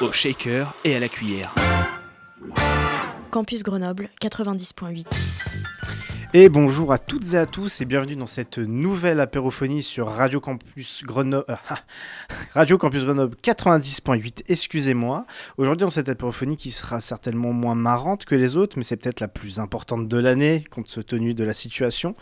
Au shaker et à la cuillère. Campus Grenoble 90.8. Et bonjour à toutes et à tous et bienvenue dans cette nouvelle apérophonie sur Radio Campus Grenoble, Radio Campus Grenoble 90.8, excusez-moi. Aujourd'hui dans cette apérophonie qui sera certainement moins marrante que les autres, mais c'est peut-être la plus importante de l'année compte tenu de la situation.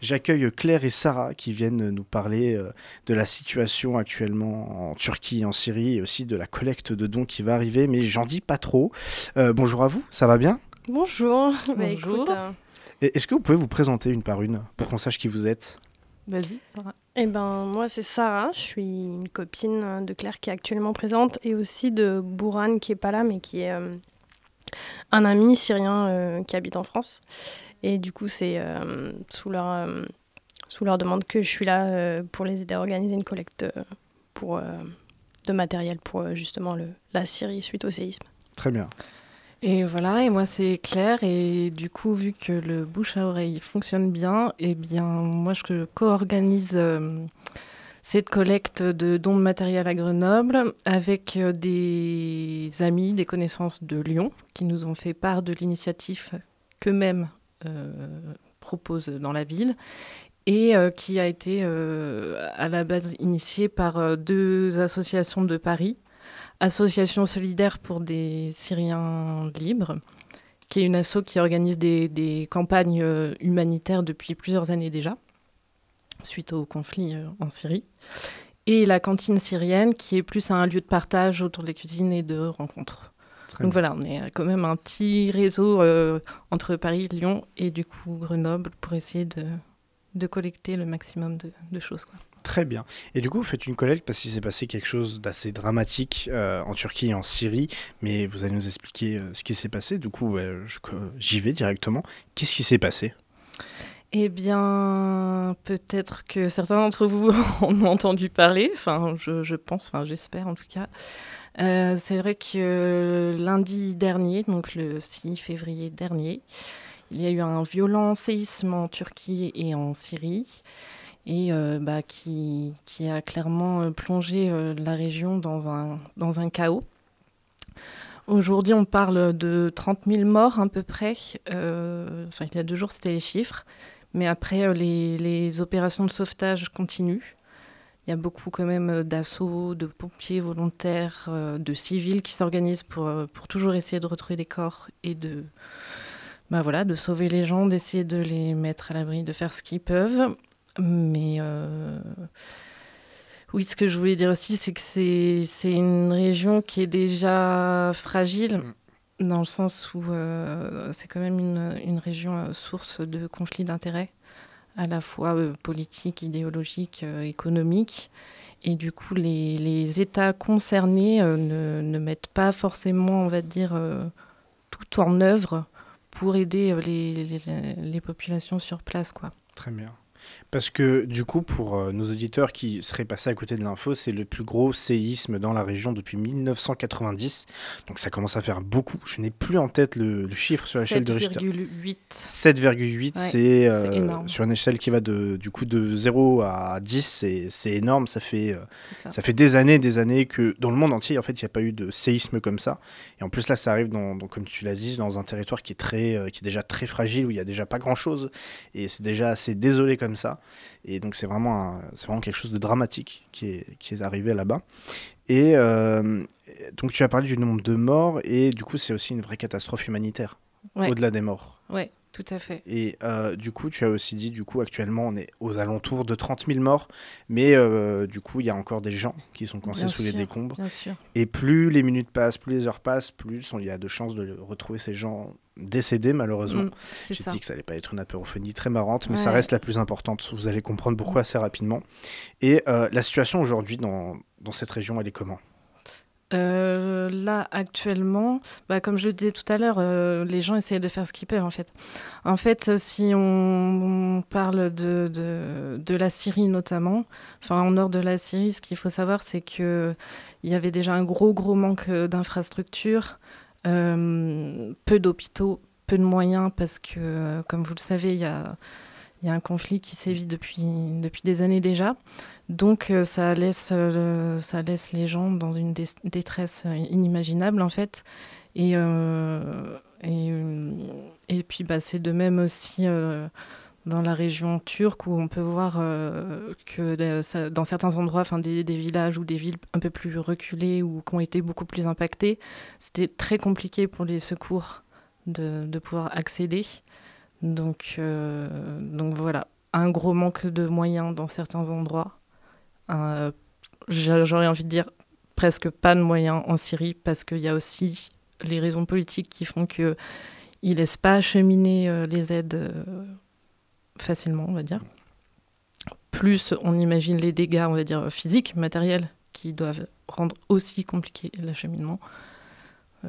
J'accueille Claire et Sarah qui viennent nous parler euh, de la situation actuellement en Turquie et en Syrie et aussi de la collecte de dons qui va arriver, mais j'en dis pas trop. Euh, bonjour à vous, ça va bien? Bonjour. Bah, Bonjour. écoute, euh, Et Est-ce que vous pouvez vous présenter une par une pour qu'on sache qui vous êtes? Vas-y, Sarah. eh ben, moi, c'est Sarah. Je suis une copine de Claire qui est actuellement présente et aussi de Bourhan qui est pas là, mais qui est euh, un ami syrien euh, qui habite en France. Et du coup, c'est euh, sous, leur, euh, sous leur demande que je suis là euh, pour les aider à organiser une collecte pour, de matériel pour justement le, la Syrie suite au séisme. Très bien. Et voilà, et moi c'est Claire, et du coup, vu que le bouche à oreille fonctionne bien, eh bien, moi je co-organise euh, cette collecte de dons de matériel à Grenoble avec euh, des amis, des connaissances de Lyon qui nous ont fait part de l'initiative qu'eux-mêmes euh, proposent dans la ville et qui a été à la base initiée par deux associations de Paris. Association solidaire pour des Syriens libres, qui est une asso qui organise des, des campagnes euh, humanitaires depuis plusieurs années déjà, suite au conflit euh, en Syrie. Et la cantine syrienne, qui est plus un lieu de partage autour de la cuisine et de rencontres. Très Donc bien. voilà, on est euh, quand même un petit réseau euh, entre Paris, Lyon et du coup Grenoble pour essayer de, de collecter le maximum de, de choses. Quoi. Très bien. Et du coup, vous faites une collecte parce qu'il s'est passé quelque chose d'assez dramatique euh, en Turquie et en Syrie, mais vous allez nous expliquer euh, ce qui s'est passé. Du coup, j'y vais directement. Qu'est-ce qui s'est passé? Eh bien, peut-être que certains d'entre vous en ont entendu parler, enfin, je, je pense, enfin, j'espère en tout cas. Euh, c'est vrai que lundi dernier, donc le 6 février dernier, il y a eu un violent séisme en Turquie et en Syrie, et euh, bah, qui, a clairement euh, plongé euh, la région dans un, chaos. Aujourd'hui, on parle de 30 000 morts à peu près. Enfin, il y a deux jours, c'était les chiffres. Mais après, les, opérations de sauvetage continuent. Il y a beaucoup quand même d'assauts, de pompiers volontaires, de civils qui s'organisent pour, pour toujours essayer de retrouver des corps et de, bah voilà, de sauver les gens, d'essayer de les mettre à l'abri, de faire ce qu'ils peuvent. Mais euh, oui, ce que je voulais dire aussi, c'est que c'est c'est une région qui est déjà fragile, dans le sens où euh, c'est quand même une, une région euh, source de conflits d'intérêts, à la fois euh, politiques, idéologiques, économiques. Et du coup, les, les États concernés ne, ne mettent pas forcément, on va dire, tout en œuvre pour aider les, les, les populations sur place. Quoi. Très bien. Parce que du coup, pour euh, nos auditeurs qui seraient passés à côté de l'info, c'est le plus gros séisme dans la région depuis 1990. Donc ça commence à faire beaucoup. Je n'ai plus en tête le, le chiffre sur l'échelle de Richter. 7,8. 7,8, c'est euh, sur une échelle qui va de, du coup de 0 à 10, c'est- énorme. Ça fait, euh, ça. ça fait des années des années que dans le monde entier, en fait, il n'y a pas eu de séisme comme ça. Et en plus, là, ça arrive, dans, dans- comme tu l'as dit, dans un territoire qui est, très, euh, qui est déjà très fragile, où il n'y a déjà pas grand-chose. Et c'est déjà assez désolé comme ça. Et donc, c'est vraiment, vraiment quelque chose de dramatique qui est, qui est arrivé là-bas. Et euh, donc, tu as parlé du nombre de morts, et du coup, c'est aussi une vraie catastrophe humanitaire, Ouais. au-delà des morts. Ouais, tout à fait. Et euh, du coup, tu as aussi dit, du coup, actuellement, on est aux alentours de 30 000 morts, mais euh, du coup, il y a encore des gens qui sont coincés Bien sous les décombres. Bien sûr. Et plus les minutes passent, plus les heures passent, plus il y a de chances de retrouver ces gens décédés, malheureusement. Mm, c'est J'ai dit que ça allait pas être une apérophonie très marrante, mais ça reste la plus importante. Vous allez comprendre pourquoi assez rapidement. Et euh, la situation aujourd'hui dans, dans cette région, elle est comment? Euh, là, actuellement, bah, comme je le disais tout à l'heure, euh, les gens essayent de faire ce qu'ils peuvent, en fait. En fait, si on, parle de, de, la Syrie notamment, enfin, au nord de la Syrie, ce qu'il faut savoir, c'est qu'il y avait déjà un gros, gros manque d'infrastructures, euh, peu d'hôpitaux, peu de moyens, parce que, comme vous le savez, il y a, y a un conflit qui sévit depuis, depuis des années déjà. Donc euh, ça, laisse, euh, ça laisse les gens dans une détresse inimaginable en fait. Et, euh, et, puis bah, c'est de même aussi dans la région turque où on peut voir que dans certains endroits, des, villages ou des villes un peu plus reculées ou qui ont été beaucoup plus impactées, c'était très compliqué pour les secours de, de pouvoir accéder. Donc, donc voilà, un gros manque de moyens dans certains endroits j'aurais envie de dire presque pas de moyens en Syrie parce qu'il y a aussi les raisons politiques qui font qu'ils ne laissent pas acheminer euh, les aides euh, facilement, on va dire. Plus on imagine les dégâts, on va dire, physiques, matériels, qui doivent rendre aussi compliqué l'acheminement. Euh,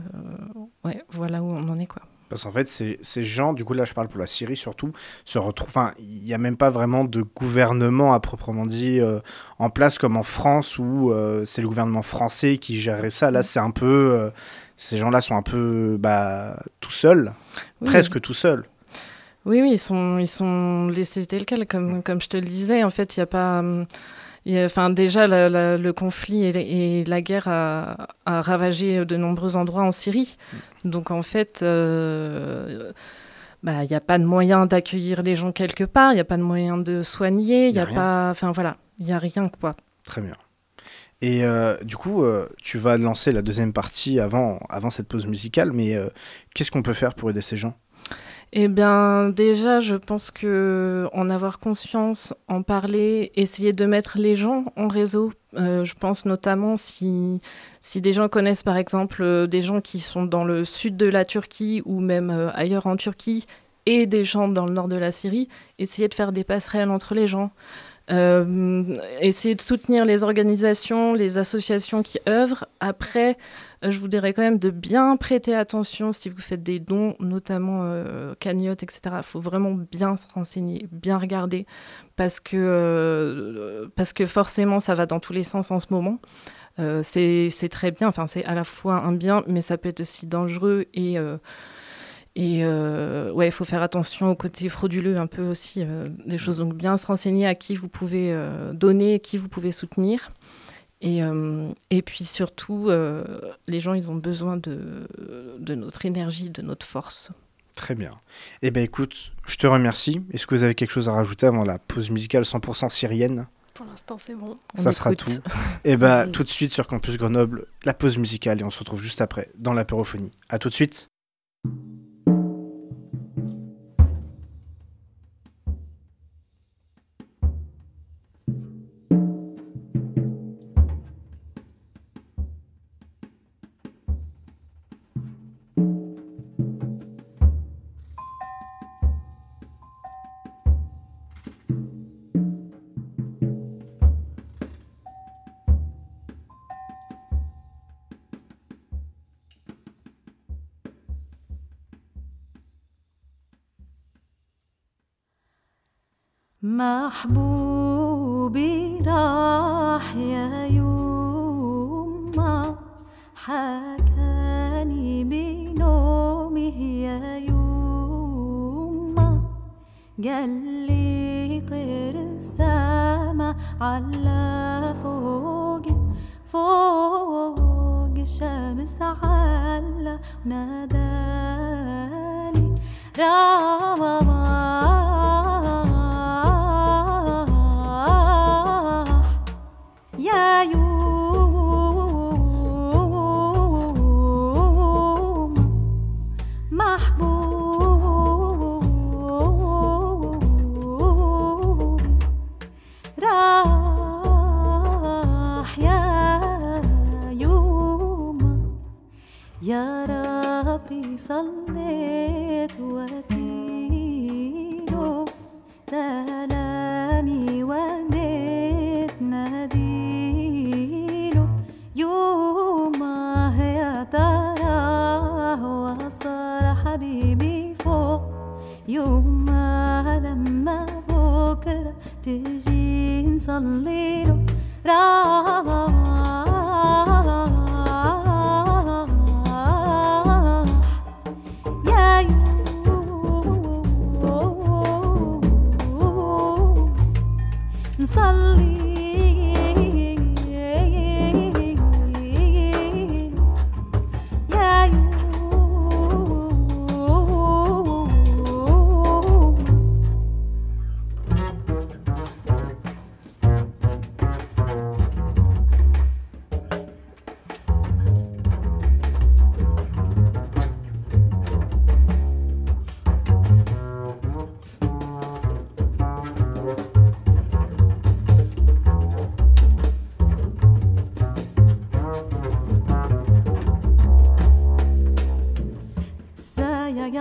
ouais, voilà où on en est, quoi. Parce qu'en fait, ces, ces, gens, du coup là je parle pour la Syrie surtout, se retrouvent... Enfin, il n'y a même pas vraiment de gouvernement à proprement dit euh, en place comme en France où euh, c'est le gouvernement français qui gérerait ça. Là c'est un peu... Euh, ces gens-là sont un peu bah, tout seuls, presque tout seuls. Oui, oui, ils sont, ils sont laissés tels quels, comme, comme je te le disais. En fait, il n'y a pas... Hum, enfin, déjà, le conflit et, la guerre a, ravagé de nombreux endroits en Syrie. Mm. Donc, en fait, euh, bah, il n'y a pas de moyen d'accueillir les gens quelque part, il n'y a pas de moyen de soigner, il n'y a, pas. Enfin, voilà, il n'y a rien, quoi. Très bien. Et euh, du coup, euh, tu vas lancer la deuxième partie avant, avant cette pause musicale, mais qu'est-ce qu'on peut faire pour aider ces gens? Eh bien, déjà, je pense que en avoir conscience, en parler, essayer de mettre les gens en réseau. Euh, je pense notamment si, des gens connaissent, par exemple, euh, des gens qui sont dans le sud de la Turquie ou même euh, ailleurs en Turquie et des gens dans le nord de la Syrie, essayer de faire des passerelles entre les gens. Essayer de soutenir les organisations, les associations qui œuvrent. Après, euh, je vous dirais quand même de bien prêter attention si vous faites des dons, notamment euh, cagnottes, etc. Il faut vraiment bien se renseigner, bien regarder, parce que, euh, parce que forcément, ça va dans tous les sens en ce moment. c'est très bien, enfin, c'est à la fois un bien, mais ça peut être aussi dangereux et. Et ouais, il faut faire attention au côté frauduleux un peu aussi des choses. Donc bien se renseigner à qui vous pouvez donner, qui vous pouvez soutenir. Et, euh, et puis surtout, euh, les gens, ils ont besoin de, de notre énergie, de notre force. Très bien. Eh bien écoute, je te remercie. Est-ce que vous avez quelque chose à rajouter avant la pause musicale 100% syrienne? Pour l'instant, c'est bon. Ça sera tout. Eh bien tout de suite sur Campus Grenoble, la pause musicale et on se retrouve juste après dans l'apérophonie. À tout de suite. لي طير السما على فوق فوق الشمس على نادالي رمضان حبيبي فوق. يوم ما لما بكرة تجي نصلي له. راح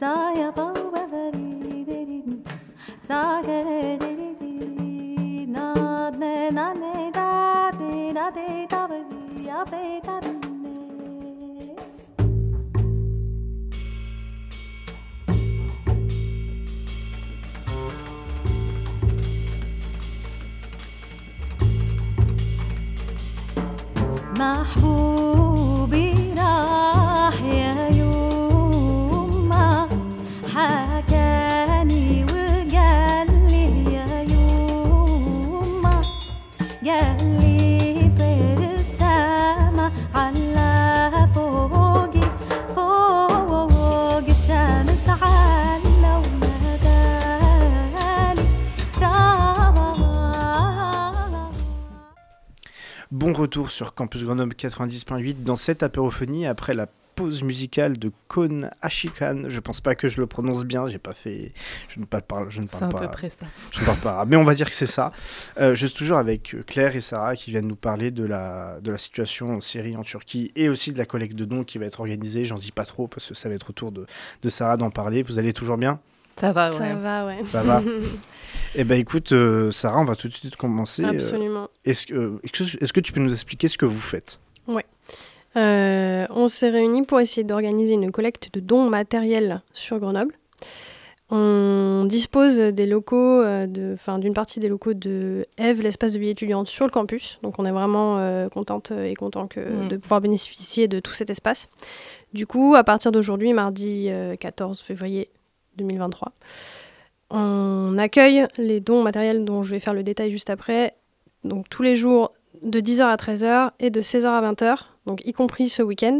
Saya ba ba ba di di di di. Saya de di di di. Na ne na ne da di da di da ba di ya be da di ne. محبوبي retour sur Campus Grenoble 90.8 dans cette apérophonie après la pause musicale de Kon Ashikan. Je pense pas que je le prononce bien, j'ai pas fait. Je ne parle, je ne C'est parle à pas. peu près ça. Je ne parle pas mais on va dire que c'est ça. Euh, je suis toujours avec Claire et Sarah qui viennent nous parler de la, de la situation en Syrie, en Turquie et aussi de la collecte de dons qui va être organisée. J'en dis pas trop parce que ça va être au tour de, de Sarah d'en parler. Vous allez toujours bien? Ça va, ouais. Ça va, ouais. Ça va Eh ben écoute, euh, Sarah, on va tout de suite commencer. Euh, Absolument. Est-ce que, euh, est-ce que- est-ce que tu peux nous expliquer ce que vous faites? Euh, on s'est réunis pour essayer d'organiser une collecte de dons matériels sur Grenoble. On dispose des locaux, de- enfin d'une partie des locaux de Eve, l'espace de vie étudiante sur le campus. Donc on est vraiment euh, contente et content que, Mm. de pouvoir bénéficier de tout cet espace. Du coup, à partir d'aujourd'hui, mardi euh, 14 février 2023, on accueille les dons matériels dont je vais faire le détail juste après. Donc tous les jours de 10h à 13h et de 16h à 20h, donc y compris ce week-end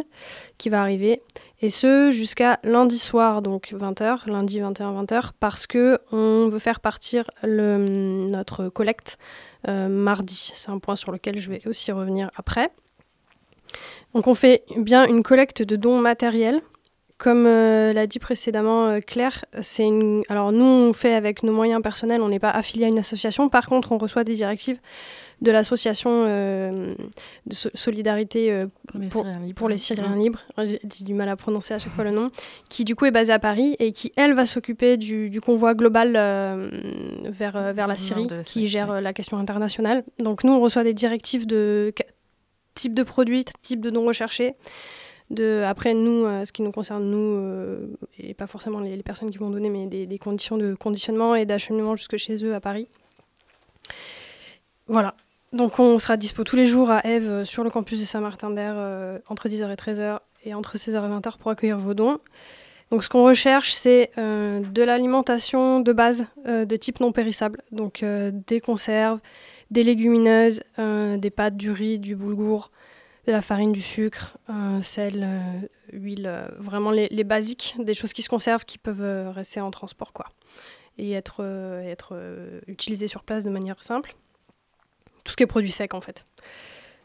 qui va arriver, et ce jusqu'à lundi soir, donc 20h, lundi 21-20h, parce que on veut faire partir notre collecte euh, mardi. C'est un point sur lequel je vais aussi revenir après. Donc on fait bien une collecte de dons matériels. Comme euh, l'a dit précédemment euh, Claire, c'est une... alors nous on fait avec nos moyens personnels, on n'est pas affilié à une association. Par contre, on reçoit des directives de l'association euh, de so- solidarité Pour les Pour- Syriens libres. pour les Syriens libres, j'ai du mal à prononcer à chaque fois le nom, qui du coup est basée à Paris et qui, elle, va s'occuper du, du convoi global vers, vers la Syrie, la qui gère la question internationale. Donc nous, on reçoit des directives de type de produits, type de dons recherchés. De, après, nous, euh, ce qui nous concerne, nous, euh, et pas forcément les, personnes qui vont donner, mais des, conditions de conditionnement et d'acheminement jusque chez eux à Paris. Voilà. Donc on sera dispo tous les jours à Eve euh, sur le campus de Saint-Martin-d'Air entre 10h et 13h et entre 16h et 20h pour accueillir vos dons. Donc ce qu'on recherche, c'est de l'alimentation de base de type non périssable. Donc des conserves, des légumineuses, des pâtes, du riz, du boulgour, de la farine, du sucre, euh, sel, euh, huile, euh, vraiment les, les basiques, des choses qui se conservent, qui peuvent rester en transport quoi, et être, être utilisées sur place de manière simple. Tout ce qui est produit sec en fait.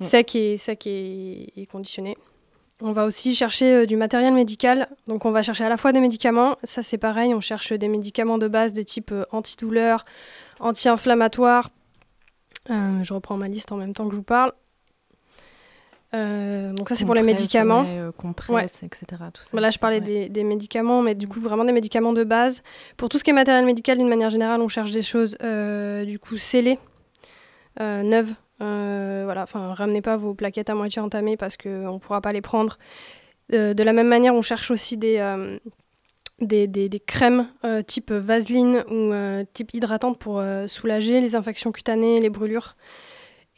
Mm. Sec et, sec et, et conditionné. On va aussi chercher du matériel médical. Donc on va chercher à la fois des médicaments, ça c'est pareil, on cherche des médicaments de base de type antidouleur, anti-inflammatoire, je reprends ma liste en même temps que je vous parle. Euh, donc ça c'est pour les médicaments. Ouais, compresse, etc. Tout ça, là je parlais des, des, médicaments, mais du coup vraiment des médicaments de base. Pour tout ce qui est matériel médical, d'une manière générale, on cherche des choses du coup scellées, neuves. voilà, enfin ramenez pas vos plaquettes à moitié entamées parce qu'on ne pourra pas les prendre. de la même manière, on cherche aussi des, des, des, des, crèmes euh, type vaseline ou euh, type hydratante pour euh, soulager les infections cutanées, les brûlures.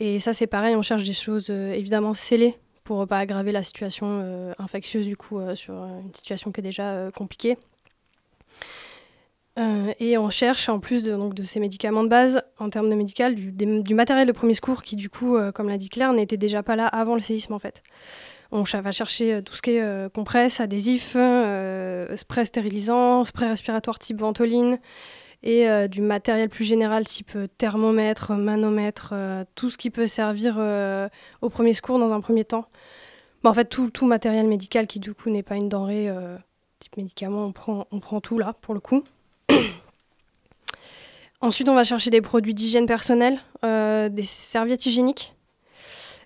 Et ça, c'est pareil, on cherche des choses évidemment scellées pour ne pas aggraver la situation infectieuse du coup sur une situation qui est déjà compliquée. et on cherche, en plus de, donc, de ces médicaments de base, en termes de médical, du, matériel de premier secours qui, du coup, comme l'a dit Claire, n'était déjà pas là avant le séisme en fait. On va chercher euh, tout ce qui est euh, compresse, adhésif, euh, spray stérilisant, spray respiratoire type ventoline et du matériel plus général type thermomètre, manomètre, tout ce qui peut servir au premier secours dans un premier temps. en fait, tout, matériel médical qui du coup n'est pas une denrée type médicament, on prend, tout là pour le coup. Ensuite, on va chercher des produits d'hygiène personnelle, des serviettes hygiéniques,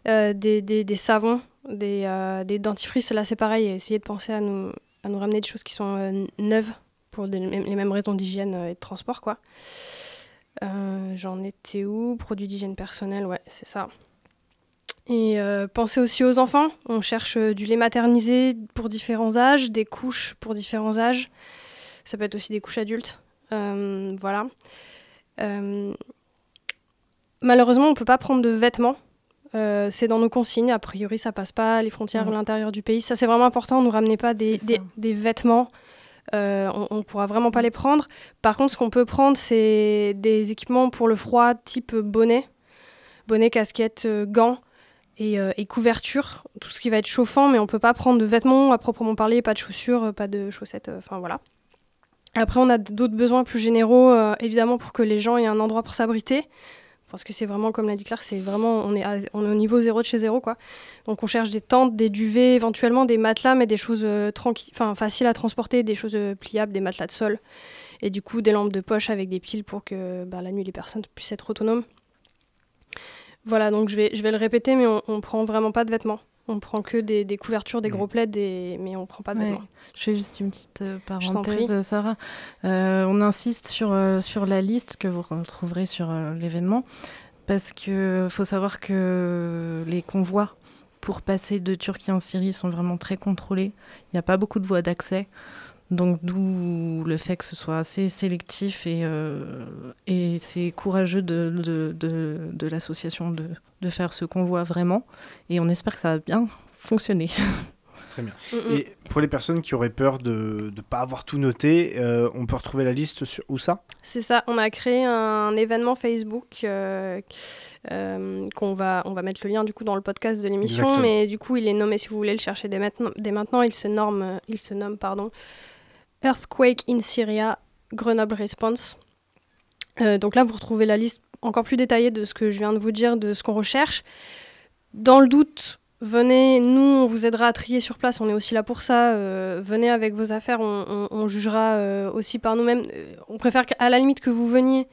des, savons, des, euh, des dentifrices, là c'est pareil, essayer de penser à nous, ramener des choses qui sont euh, neuves pour les mêmes raisons d'hygiène euh, et de transport. quoi. J'en étais où? Produits d'hygiène personnelle, ouais, c'est ça. Et penser aussi aux enfants. On cherche du lait maternisé pour différents âges, des couches pour différents âges. Ça peut être aussi des couches adultes. voilà. malheureusement, on ne peut pas prendre de vêtements euh, c'est dans nos consignes. A priori, ça passe pas les frontières à l'intérieur du pays. Ça, c'est vraiment important. Ne nous ramenez pas des, des, vêtements. Euh, on ne pourra vraiment pas les prendre. Par contre, ce qu'on peut prendre, c'est des équipements pour le froid, type bonnet, bonnet, casquette, euh, gants et, et, couverture. Tout ce qui va être chauffant, mais on peut pas prendre de vêtements à proprement parler, pas de chaussures, pas de chaussettes. Enfin voilà. Après, on a d'autres besoins plus généraux, évidemment, pour que les gens aient un endroit pour s'abriter parce que c'est vraiment, comme l'a dit Claire, c'est vraiment, on est, on est au niveau zéro de chez zéro, quoi. Donc on cherche des tentes, des duvets, éventuellement des matelas, mais des choses euh, enfin faciles à transporter, des choses euh, pliables, des matelas de sol, et du coup des lampes de poche avec des piles pour que bah, la nuit les personnes puissent être autonomes. Voilà, donc je vais, je vais le répéter, mais on, on prend vraiment pas de vêtements. On prend que des, des couvertures, des gros plaids, mais on prend pas de vêtements. Je fais juste une petite euh, parenthèse, Sarah. Euh, on insiste sur, euh, sur la liste que vous retrouverez sur l'événement, parce qu'il faut savoir que les convois pour passer de Turquie en Syrie sont vraiment très contrôlés. Il n'y a pas beaucoup de voies d'accès. Donc d'où le fait que ce soit assez sélectif et, et c'est courageux de, de, de, de l'association de, de faire ce qu'on voit vraiment. Et on espère que ça va bien fonctionner. Très bien. Mm, mm. Et pour les personnes qui auraient peur de ne pas avoir tout noté, euh, on peut retrouver la liste sur où ça? C'est ça. On a créé un événement Facebook euh, euh, qu'on va, on va mettre le lien du coup dans le podcast de l'émission, mais du coup il est nommé si vous voulez le chercher dès maintenant. Dès maintenant il se nomme, il se nomme pardon, Earthquake in Syria Grenoble Response. donc là vous retrouvez la liste encore plus détaillé de ce que je viens de vous dire, de ce qu'on recherche. Dans le doute, venez, nous, on vous aidera à trier sur place, on est aussi là pour ça. Euh, venez avec vos affaires, on, jugera euh, aussi par nous-mêmes. Euh, on préfère qu'à la limite que vous veniez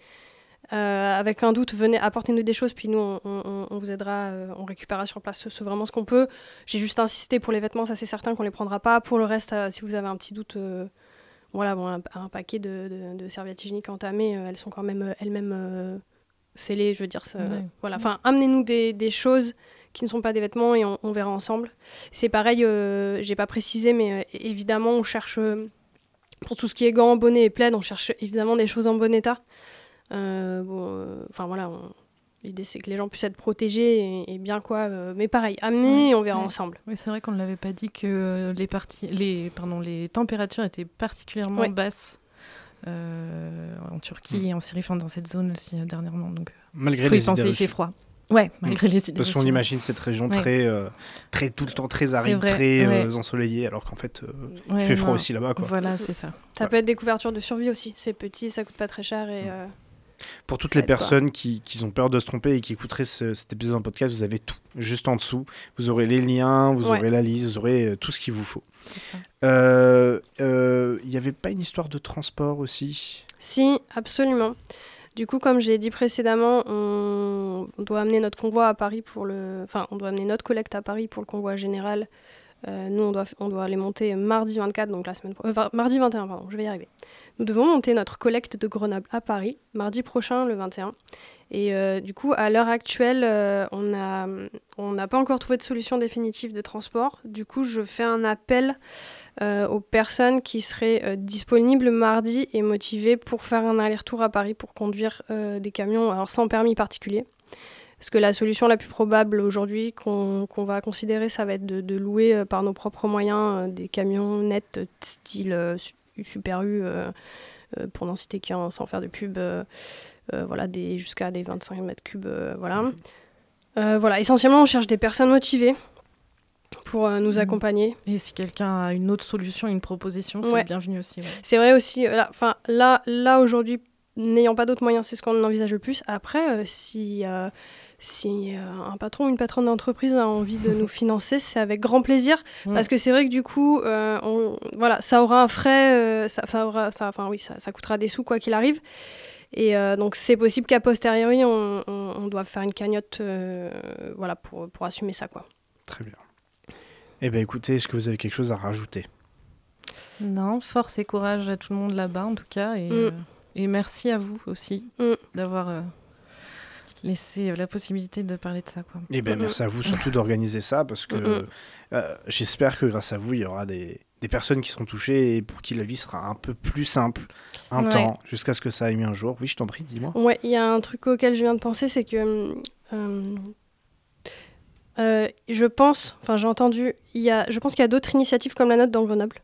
avec un doute, venez, apportez-nous des choses, puis nous, on, vous aidera, on récupérera sur place ce, vraiment ce qu'on peut. J'ai juste insisté pour les vêtements, ça c'est certain qu'on les prendra pas. Pour le reste, si vous avez un petit doute voilà, bon, un, paquet de, de, serviettes hygiéniques entamées, elles sont quand même elles-mêmes scellé, je veux dire. Ça, Voilà. Enfin, amenez-nous des, des, choses qui ne sont pas des vêtements et on, verra ensemble. C'est pareil, euh, j'ai pas précisé, mais euh, évidemment, on cherche euh, pour tout ce qui est gants, bonnets et plaids, on cherche évidemment des choses en bon état. bon, enfin voilà, l'idée c'est que les gens puissent être protégés et, bien quoi. mais pareil, amenez et on verra ensemble. Oui, c'est vrai qu'on ne l'avait pas dit que les, parties, les, pardon, les températures étaient particulièrement basses euh, en Turquie et en Syrie, enfin, dans cette zone aussi euh, dernièrement. Donc, euh, malgré faut les y penser, il fait froid. Ouais, malgré les idées Parce qu'on imagine cette région très, très tout le temps très aride, très ensoleillée, alors qu'en fait, il fait froid aussi là-bas. Voilà, c'est ça. Ça peut être des couvertures de survie aussi. C'est petit, ça coûte pas très cher et. Pour toutes les personnes qui, qui, ont peur de se tromper et qui écouteraient cet épisode en podcast, vous avez tout juste en dessous. Vous aurez les liens, vous aurez la liste, vous aurez euh, tout ce qu'il vous faut. Il euh, n'y euh, avait pas une histoire de transport aussi? Si, absolument. Du coup, comme j'ai dit précédemment, on, on doit amener notre convoi à Paris pour le. Enfin, on doit amener notre collecte à Paris pour le convoi général. Euh, nous, on doit, on doit les monter mardi 24, donc la semaine euh, mardi 21, pardon, je vais y arriver. Nous devons monter notre collecte de Grenoble à Paris, mardi prochain, le 21. Et euh, du coup, à l'heure actuelle, euh, on a- on n'a pas encore trouvé de solution définitive de transport. Du coup, je fais un appel aux personnes qui seraient disponibles mardi et motivées pour faire un aller-retour à Paris pour conduire des camions, alors sans permis particulier. Parce que la solution la plus probable aujourd'hui qu'on va considérer, ça va être de, de louer euh, par nos propres moyens euh, des camions nets euh, style Su- Super U, pour n'en citer qu'un sans faire de pub, voilà, jusqu'à des 25 mètres cubes. voilà. Euh, voilà, essentiellement, on cherche des personnes motivées pour euh, nous Mhm. accompagner. Et si quelqu'un a une autre solution, une proposition, c'est Ouais. bienvenu aussi. ouais. C'est vrai aussi, euh, là, enfin, là, là aujourd'hui, n'ayant pas d'autres moyens, c'est ce qu'on envisage le plus. Après, euh, si, si euh, un patron ou une patronne d'entreprise a envie de nous financer, c'est avec grand plaisir. Mm. Parce que c'est vrai que du coup, euh, on- voilà, ça aura un frais, euh, ça, ça aura, ça, enfin oui, ça, ça coûtera des sous quoi qu'il arrive. Et euh, donc c'est possible qu'à posteriori, on, on, on doive faire une cagnotte, euh, voilà, pour, pour assumer ça quoi. Très bien. Eh bien, écoutez, est-ce que vous avez quelque chose à rajouter? Non, force et courage à tout le monde là-bas, en tout cas. Et, Mm. euh, et merci à vous aussi Mm. d'avoir laissé euh, la possibilité de parler de ça. Quoi. Eh Mhm. merci à vous surtout d'organiser ça parce que euh, j'espère que grâce à vous, il y aura des, des personnes qui seront touchées et pour qui la vie sera un peu plus simple un Ouais. temps jusqu'à ce que ça aille mieux un jour. Oui, je t'en prie, dis-moi. Ouais, il y a un truc auquel je viens de penser, c'est que euh, euh, je pense, enfin j'ai entendu, il y a, je pense qu'il y a d'autres initiatives comme la nôtre dans Grenoble.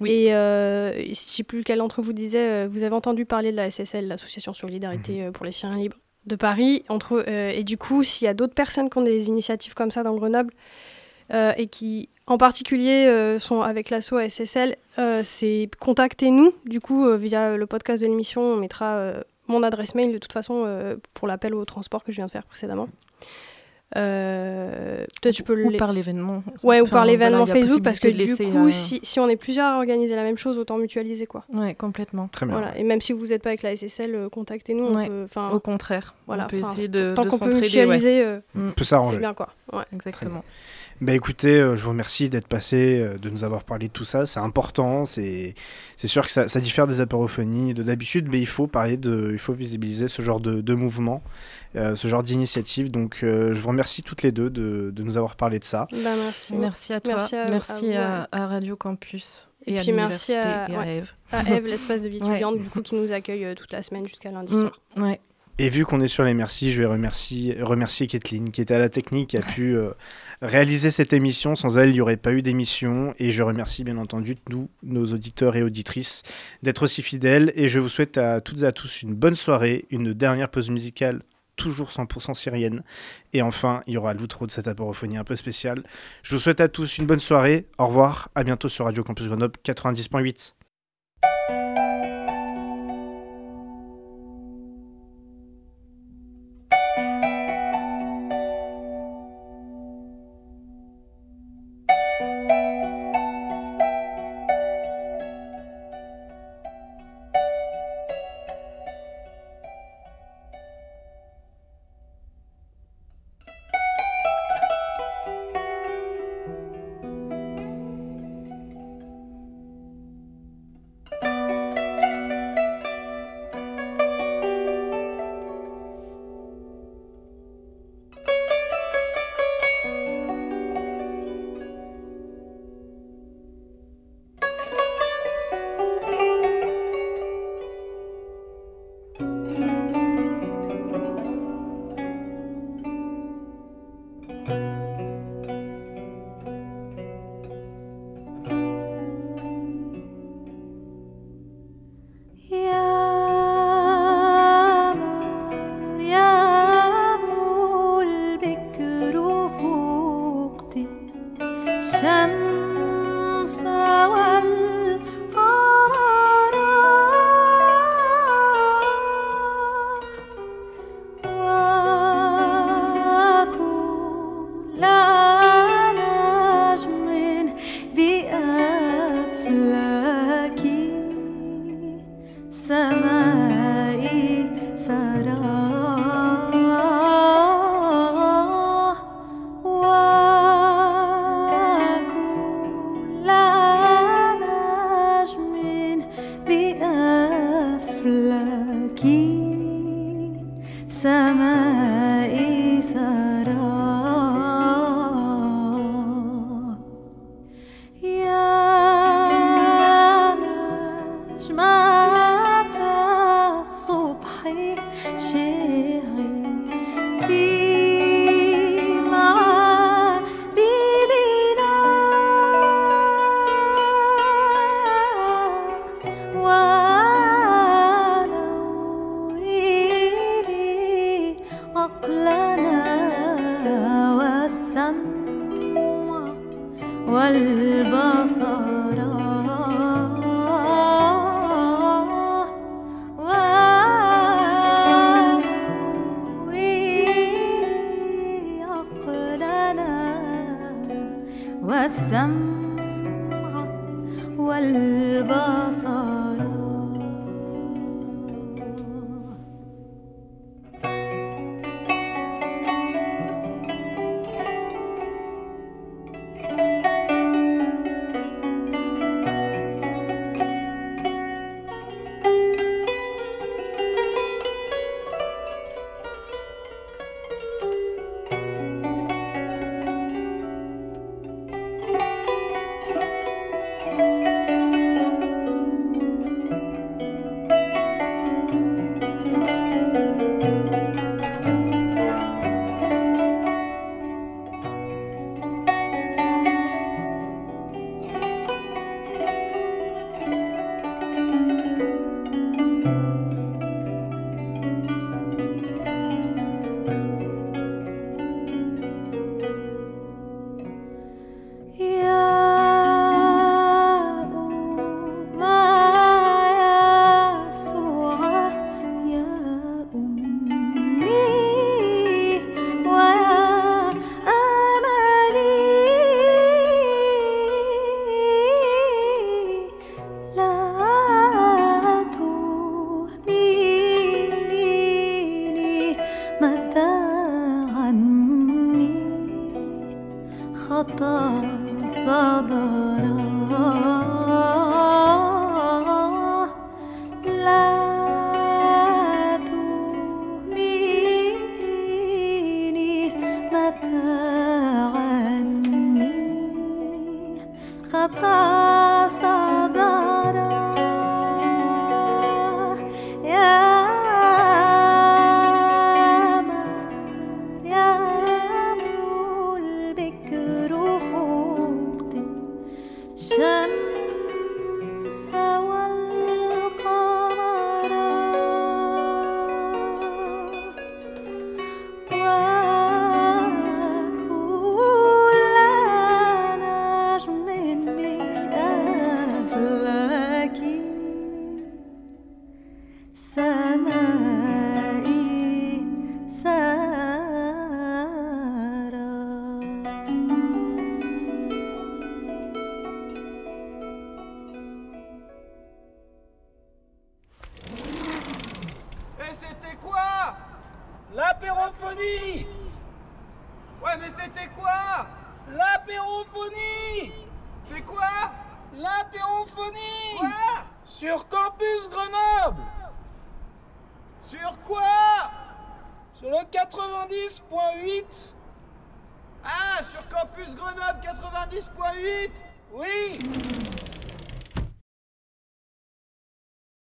Oui. Et euh, je sais plus lequel d'entre vous disait, euh, vous avez entendu parler de la SSL, l'Association Solidarité euh, pour les Syriens libres de Paris. Entre, euh, et du coup, s'il y a d'autres personnes qui ont des initiatives comme ça dans Grenoble euh, et qui en particulier euh, sont avec l'asso SSL, c'est contactez-nous. Du coup, via le podcast de l'émission, on mettra mon adresse mail de toute façon pour l'appel au transport que je viens de faire précédemment. Euh, Peut-être je peux Ou le par l'événement. Ouais, ou par l'événement voilà, Facebook, parce que du coup, laisser, si, euh, si on est plusieurs à organiser la même chose, autant mutualiser quoi. Ouais, complètement. Très bien. Voilà. Et même si vous n'êtes pas avec la SSL, euh, contactez-nous. on Ouais. peut- Au contraire, voilà. on peut essayer c'est- de, tant de qu'on peut s'entraider. ouais. mutualiser, euh, On peut c'est s'arranger. bien quoi. Ouais. Exactement. Bah écoutez, euh, je vous remercie d'être passé, euh, de nous avoir parlé de tout ça. C'est important, c'est c'est sûr que ça, ça diffère des apérophonies de d'habitude, mais il faut parler de, il faut visibiliser ce genre de, de mouvement, euh, ce genre d'initiative. Donc euh, je vous remercie toutes les deux de, de nous avoir parlé de ça. Bah, merci. Merci à toi. Merci Merci à- Radio Campus Et et, à puis merci à- et à ouais. Eve. À Eve, l'espace de vie étudiante, du coup, qui nous accueille euh, toute la semaine jusqu'à lundi Mm, soir. ouais. Et vu qu'on est sur les merci, je vais remercier, Kathleen qui était à la technique, qui a pu euh, réaliser cette émission. Sans elle, il n'y aurait pas eu d'émission. Et je remercie bien entendu nous, nos auditeurs et auditrices, d'être aussi fidèles. Et je vous souhaite à toutes et à tous une bonne soirée, une dernière pause musicale toujours 100% syrienne. Et enfin, il y aura l'outro de cette apérophonie un peu spéciale. Je vous souhaite à tous une bonne soirée. Au revoir. À bientôt sur Radio Campus Grenoble 90.8.